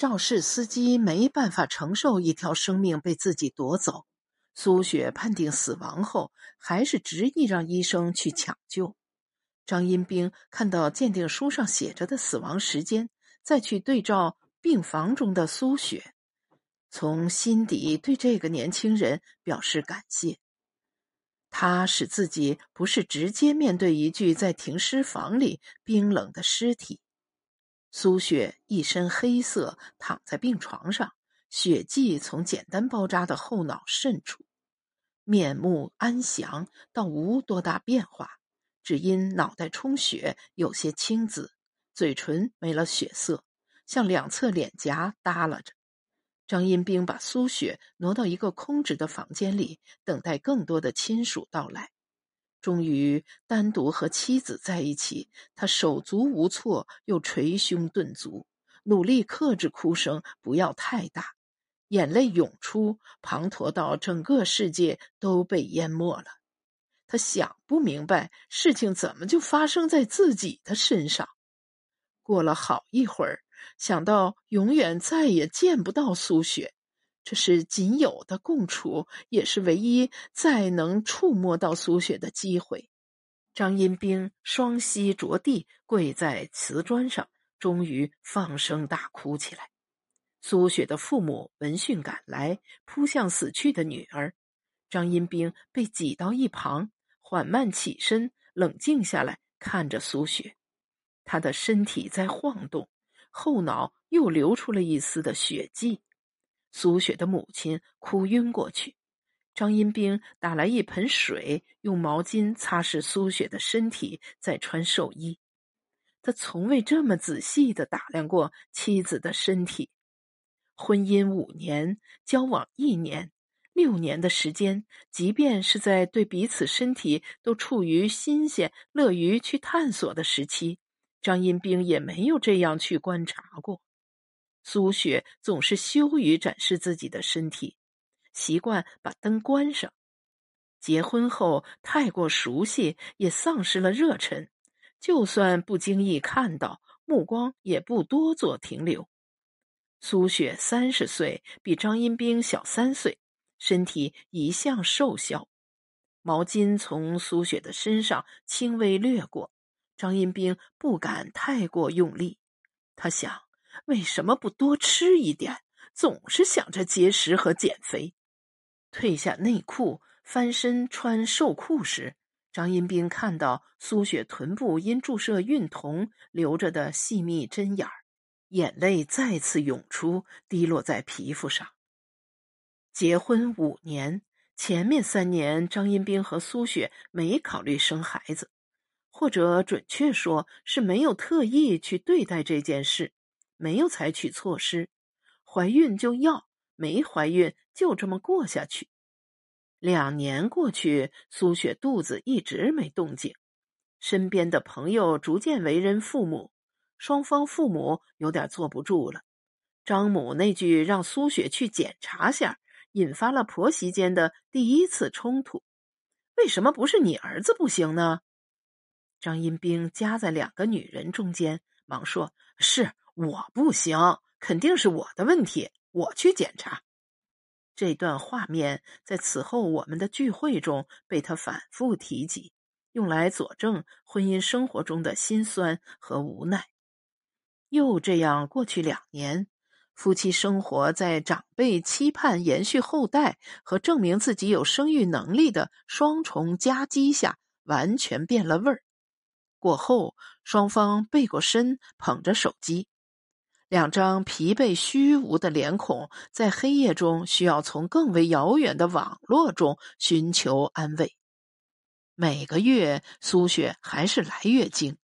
肇事司机没办法承受一条生命被自己夺走，苏雪判定死亡后，还是执意让医生去抢救。张荫兵看到鉴定书上写着的死亡时间，再去对照病房中的苏雪，从心底对这个年轻人表示感谢。他使自己不是直接面对一具在停尸房里冰冷的尸体。苏雪一身黑色，躺在病床上，血迹从简单包扎的后脑渗出，面目安详，倒无多大变化，只因脑袋充血，有些青紫，嘴唇没了血色，向两侧脸颊耷拉着。张荫兵把苏雪挪到一个空置的房间里，等待更多的亲属到来。终于单独和妻子在一起，他手足无措，又捶胸顿足，努力克制哭声，不要太大。眼泪涌出，滂沱到整个世界都被淹没了。他想不明白，事情怎么就发生在自己的身上。过了好一会儿，想到永远再也见不到苏雪。这是仅有的共处，也是唯一再能触摸到苏雪的机会。张荫兵双膝着地，跪在瓷砖上，终于放声大哭起来。苏雪的父母闻讯赶来，扑向死去的女儿。张荫兵被挤到一旁，缓慢起身，冷静下来，看着苏雪，她的身体在晃动，后脑又流出了一丝的血迹。苏雪的母亲哭晕过去，张荫兵打来一盆水，用毛巾擦拭苏雪的身体，再穿寿衣。他从未这么仔细的打量过妻子的身体。婚姻五年，交往一年，六年的时间，即便是在对彼此身体都处于新鲜、乐于去探索的时期，张荫兵也没有这样去观察过。苏雪总是羞于展示自己的身体，习惯把灯关上。结婚后太过熟悉，也丧失了热忱。就算不经意看到，目光也不多做停留。苏雪三十岁，比张荫兵小三岁，身体一向瘦削。毛巾从苏雪的身上轻微掠过，张荫兵不敢太过用力。他想。为什么不多吃一点？总是想着节食和减肥。褪下内裤，翻身穿瘦裤时，张荫兵看到苏雪臀部因注射孕酮留着的细密针眼儿，眼泪再次涌出，滴落在皮肤上。结婚五年，前面三年，张荫兵和苏雪没考虑生孩子，或者准确说是没有特意去对待这件事。没有采取措施，怀孕就要，没怀孕就这么过下去。两年过去，苏雪肚子一直没动静，身边的朋友逐渐为人父母，双方父母有点坐不住了。张母那句让苏雪去检查下，引发了婆媳间的第一次冲突。为什么不是你儿子不行呢？张荫兵夹在两个女人中间，忙说：“是。”我不行，肯定是我的问题。我去检查。这段画面在此后我们的聚会中被他反复提及，用来佐证婚姻生活中的辛酸和无奈。又这样过去两年，夫妻生活在长辈期盼延续后代和证明自己有生育能力的双重夹击下，完全变了味儿。过后，双方背过身，捧着手机。两张疲惫虚无的脸孔，在黑夜中需要从更为遥远的网络中寻求安慰。每个月，苏雪还是来月经。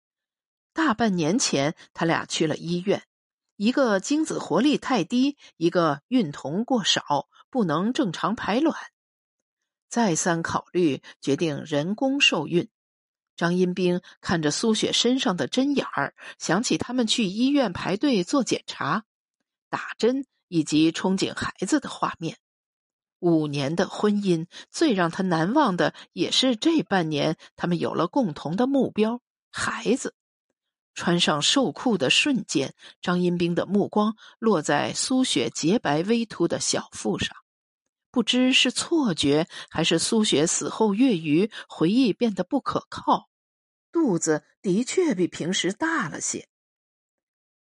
大半年前，他俩去了医院，一个精子活力太低，一个孕酮过少，不能正常排卵。再三考虑，决定人工受孕。张英兵看着苏雪身上的针眼儿，想起他们去医院排队做检查、打针以及憧憬孩子的画面。五年的婚姻，最让他难忘的也是这半年，他们有了共同的目标——孩子。穿上寿裤的瞬间，张英兵的目光落在苏雪洁白微凸的小腹上，不知是错觉还是苏雪死后月余回忆变得不可靠，肚子的确比平时大了些。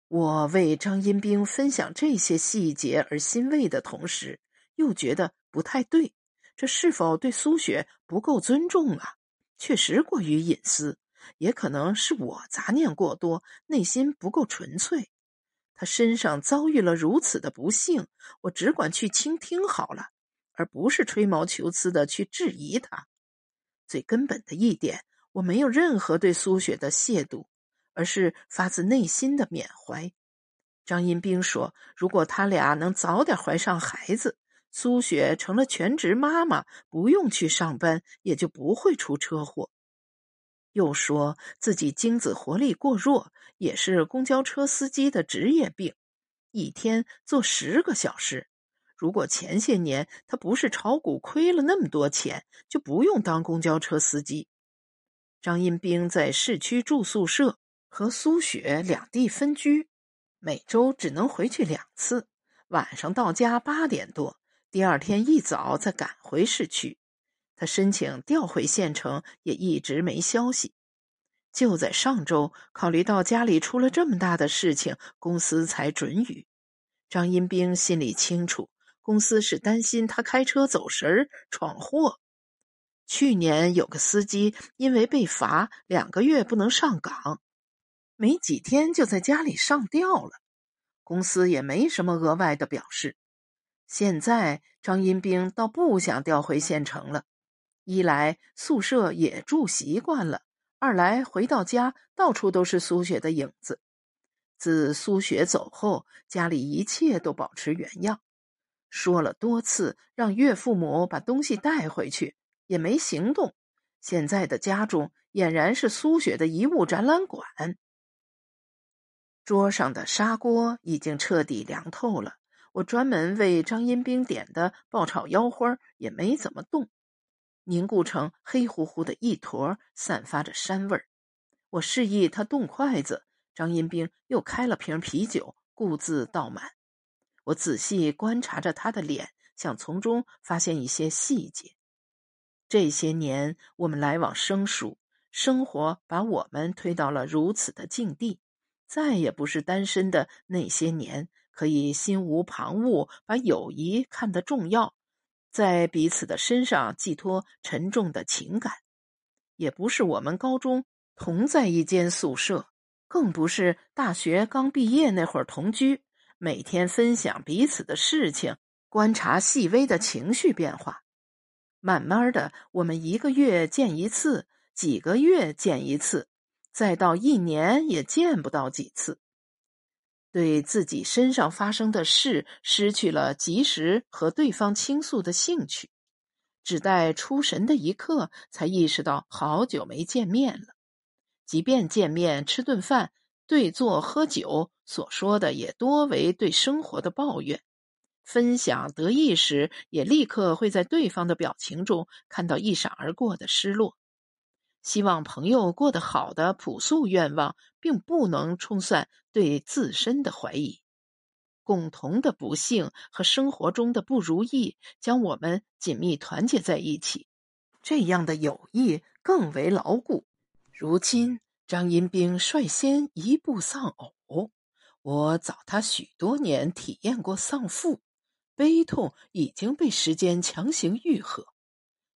我为张阴兵分享这些细节而欣慰的同时，又觉得不太对。这是否对苏雪不够尊重啊？确实过于隐私，也可能是我杂念过多，内心不够纯粹。他身上遭遇了如此的不幸，我只管去倾听好了，而不是吹毛求疵的去质疑他。最根本的一点，我没有任何对苏雪的亵渎，而是发自内心的缅怀。张银兵说：“如果他俩能早点怀上孩子。”苏雪成了全职妈妈，不用去上班，也就不会出车祸。又说自己精子活力过弱，也是公交车司机的职业病，一天坐十个小时。如果前些年他不是炒股亏了那么多钱，就不用当公交车司机。张荫兵在市区住宿舍，和苏雪两地分居，每周只能回去两次，晚上到家八点多。第二天一早再赶回市区，他申请调回县城，也一直没消息。就在上周，考虑到家里出了这么大的事情，公司才准予。张荫兵心里清楚，公司是担心他开车走神闯祸。去年有个司机因为被罚两个月不能上岗，没几天就在家里上吊了。公司也没什么额外的表示。现在张荫兵倒不想调回县城了，一来宿舍也住习惯了，二来回到家到处都是苏雪的影子。自苏雪走后，家里一切都保持原样，说了多次让岳父母把东西带回去，也没行动。现在的家中俨然是苏雪的遗物展览馆。桌上的砂锅已经彻底凉透了。我专门为张阴兵点的爆炒腰花也没怎么动，凝固成黑乎乎的一坨，散发着膻味儿。我示意他动筷子，张阴兵又开了瓶啤酒，顾自倒满。我仔细观察着他的脸，想从中发现一些细节。这些年我们来往生疏，生活把我们推到了如此的境地，再也不是单身的那些年。可以心无旁骛，把友谊看得重要，在彼此的身上寄托沉重的情感，也不是我们高中同在一间宿舍，更不是大学刚毕业那会儿同居，每天分享彼此的事情，观察细微的情绪变化。慢慢的，我们一个月见一次，几个月见一次，再到一年也见不到几次。对自己身上发生的事失去了及时和对方倾诉的兴趣，只待出神的一刻，才意识到好久没见面了。即便见面吃顿饭、对坐喝酒，所说的也多为对生活的抱怨。分享得意时，也立刻会在对方的表情中看到一闪而过的失落。希望朋友过得好的朴素愿望，并不能冲散对自身的怀疑。共同的不幸和生活中的不如意，将我们紧密团结在一起，这样的友谊更为牢固。如今，张银兵率先一步丧偶，我早他许多年体验过丧父，悲痛已经被时间强行愈合。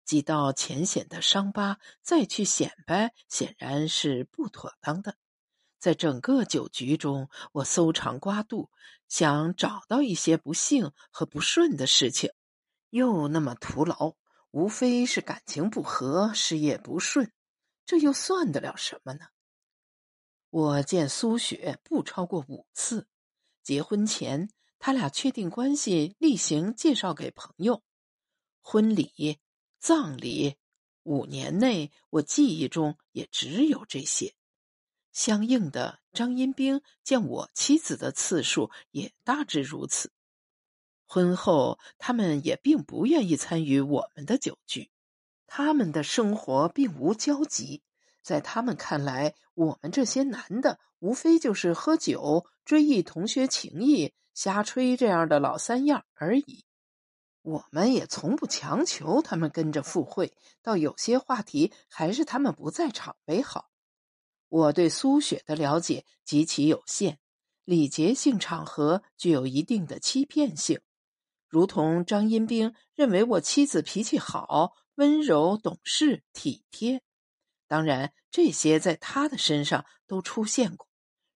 几道浅显的伤疤，再去显摆显然是不妥当的。在整个酒局中，我搜肠刮肚，想找到一些不幸和不顺的事情，又那么徒劳。无非是感情不和，事业不顺，这又算得了什么呢？我见苏雪不超过五次。结婚前，他俩确定关系，例行介绍给朋友，婚礼。葬礼五年内，我记忆中也只有这些。相应的，张荫兵见我妻子的次数也大致如此。婚后，他们也并不愿意参与我们的酒局，他们的生活并无交集，在他们看来，我们这些男的无非就是喝酒、追忆同学情谊、瞎吹这样的老三样而已。我们也从不强求他们跟着赴会，到有些话题还是他们不在场为好。我对苏雪的了解极其有限，礼节性场合具有一定的欺骗性，如同张荫兵认为我妻子脾气好、温柔、懂事、体贴。当然，这些在他的身上都出现过，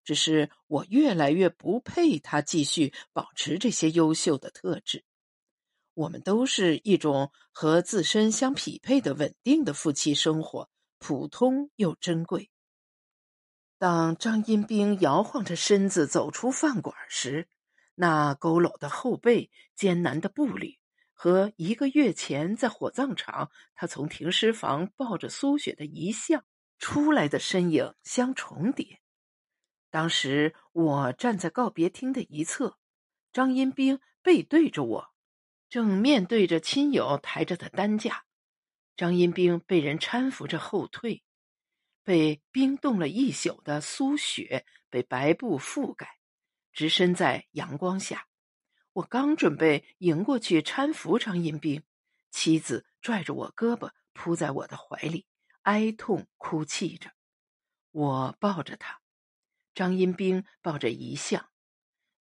只是我越来越不配他继续保持这些优秀的特质。我们都是一种和自身相匹配的稳定的夫妻生活，普通又珍贵。当张阴兵摇晃着身子走出饭馆时，那佝偻的后背、艰难的步履，和一个月前在火葬场他从停尸房抱着苏雪的遗像出来的身影相重叠。当时我站在告别厅的一侧，张荫兵背对着我。正面对着亲友抬着的担架，张荫兵被人搀扶着后退，被冰冻了一宿的苏雪被白布覆盖，直身在阳光下。我刚准备迎过去搀扶张荫兵，妻子拽着我胳膊扑在我的怀里，哀痛哭泣着。我抱着他，张荫兵抱着遗像，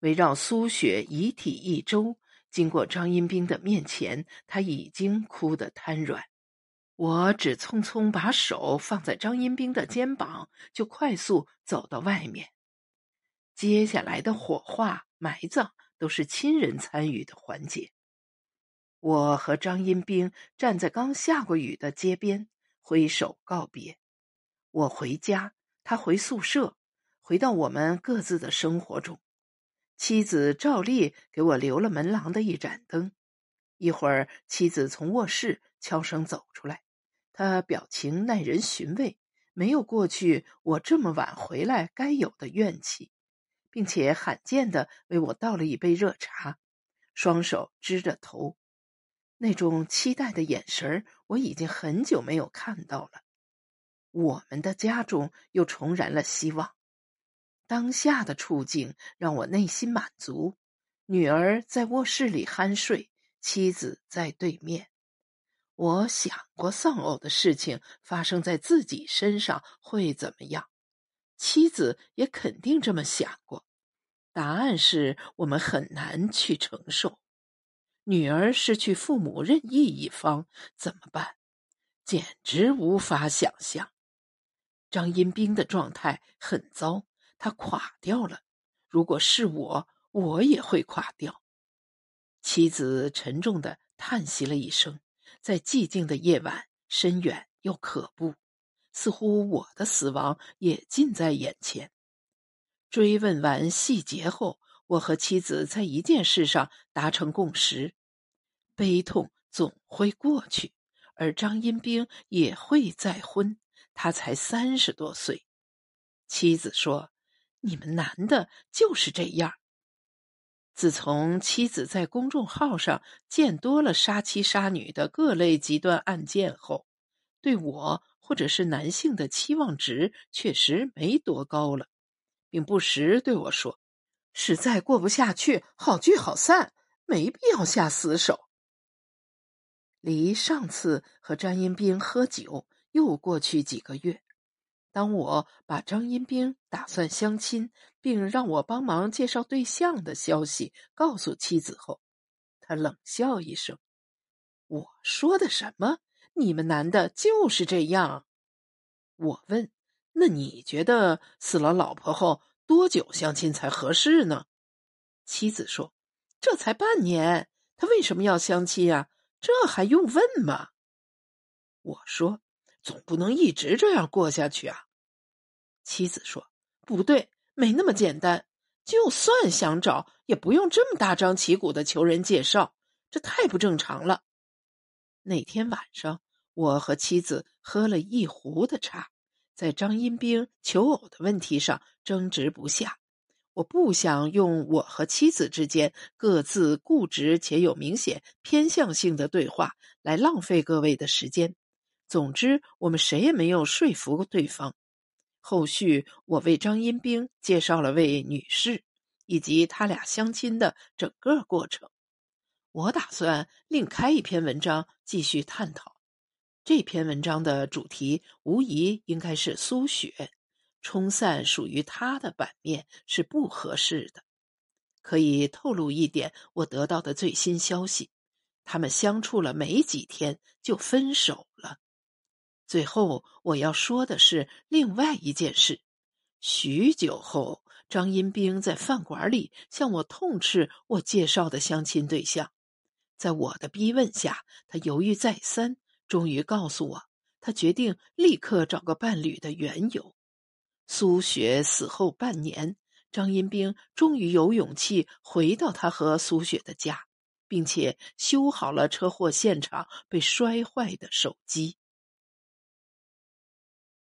围绕苏雪遗体一周。经过张荫兵的面前，他已经哭得瘫软。我只匆匆把手放在张荫兵的肩膀，就快速走到外面。接下来的火化、埋葬都是亲人参与的环节。我和张荫兵站在刚下过雨的街边，挥手告别。我回家，他回宿舍，回到我们各自的生活中。妻子照例给我留了门廊的一盏灯。一会儿，妻子从卧室悄声走出来，她表情耐人寻味，没有过去我这么晚回来该有的怨气，并且罕见的为我倒了一杯热茶，双手支着头，那种期待的眼神我已经很久没有看到了。我们的家中又重燃了希望。当下的处境让我内心满足。女儿在卧室里酣睡，妻子在对面。我想过丧偶的事情发生在自己身上会怎么样，妻子也肯定这么想过。答案是我们很难去承受。女儿失去父母任意一方怎么办？简直无法想象。张荫兵的状态很糟。他垮掉了，如果是我，我也会垮掉。妻子沉重的叹息了一声，在寂静的夜晚，深远又可怖，似乎我的死亡也近在眼前。追问完细节后，我和妻子在一件事上达成共识：悲痛总会过去，而张荫兵也会再婚。他才三十多岁。妻子说。你们男的就是这样。自从妻子在公众号上见多了杀妻杀女的各类极端案件后，对我或者是男性的期望值确实没多高了，并不时对我说：“实在过不下去，好聚好散，没必要下死手。”离上次和张英兵喝酒又过去几个月。当我把张英兵打算相亲，并让我帮忙介绍对象的消息告诉妻子后，他冷笑一声：“我说的什么？你们男的就是这样。”我问：“那你觉得死了老婆后多久相亲才合适呢？”妻子说：“这才半年，他为什么要相亲呀？这还用问吗？”我说。总不能一直这样过下去啊！妻子说：“不对，没那么简单。就算想找，也不用这么大张旗鼓的求人介绍，这太不正常了。”那天晚上，我和妻子喝了一壶的茶，在张荫兵求偶的问题上争执不下。我不想用我和妻子之间各自固执且有明显偏向性的对话来浪费各位的时间。总之，我们谁也没有说服过对方。后续，我为张荫兵介绍了位女士，以及他俩相亲的整个过程。我打算另开一篇文章继续探讨。这篇文章的主题无疑应该是苏雪，冲散属于她的版面是不合适的。可以透露一点我得到的最新消息：他们相处了没几天就分手了。最后我要说的是另外一件事。许久后，张荫兵在饭馆里向我痛斥我介绍的相亲对象。在我的逼问下，他犹豫再三，终于告诉我，他决定立刻找个伴侣的缘由。苏雪死后半年，张银兵终于有勇气回到他和苏雪的家，并且修好了车祸现场被摔坏的手机。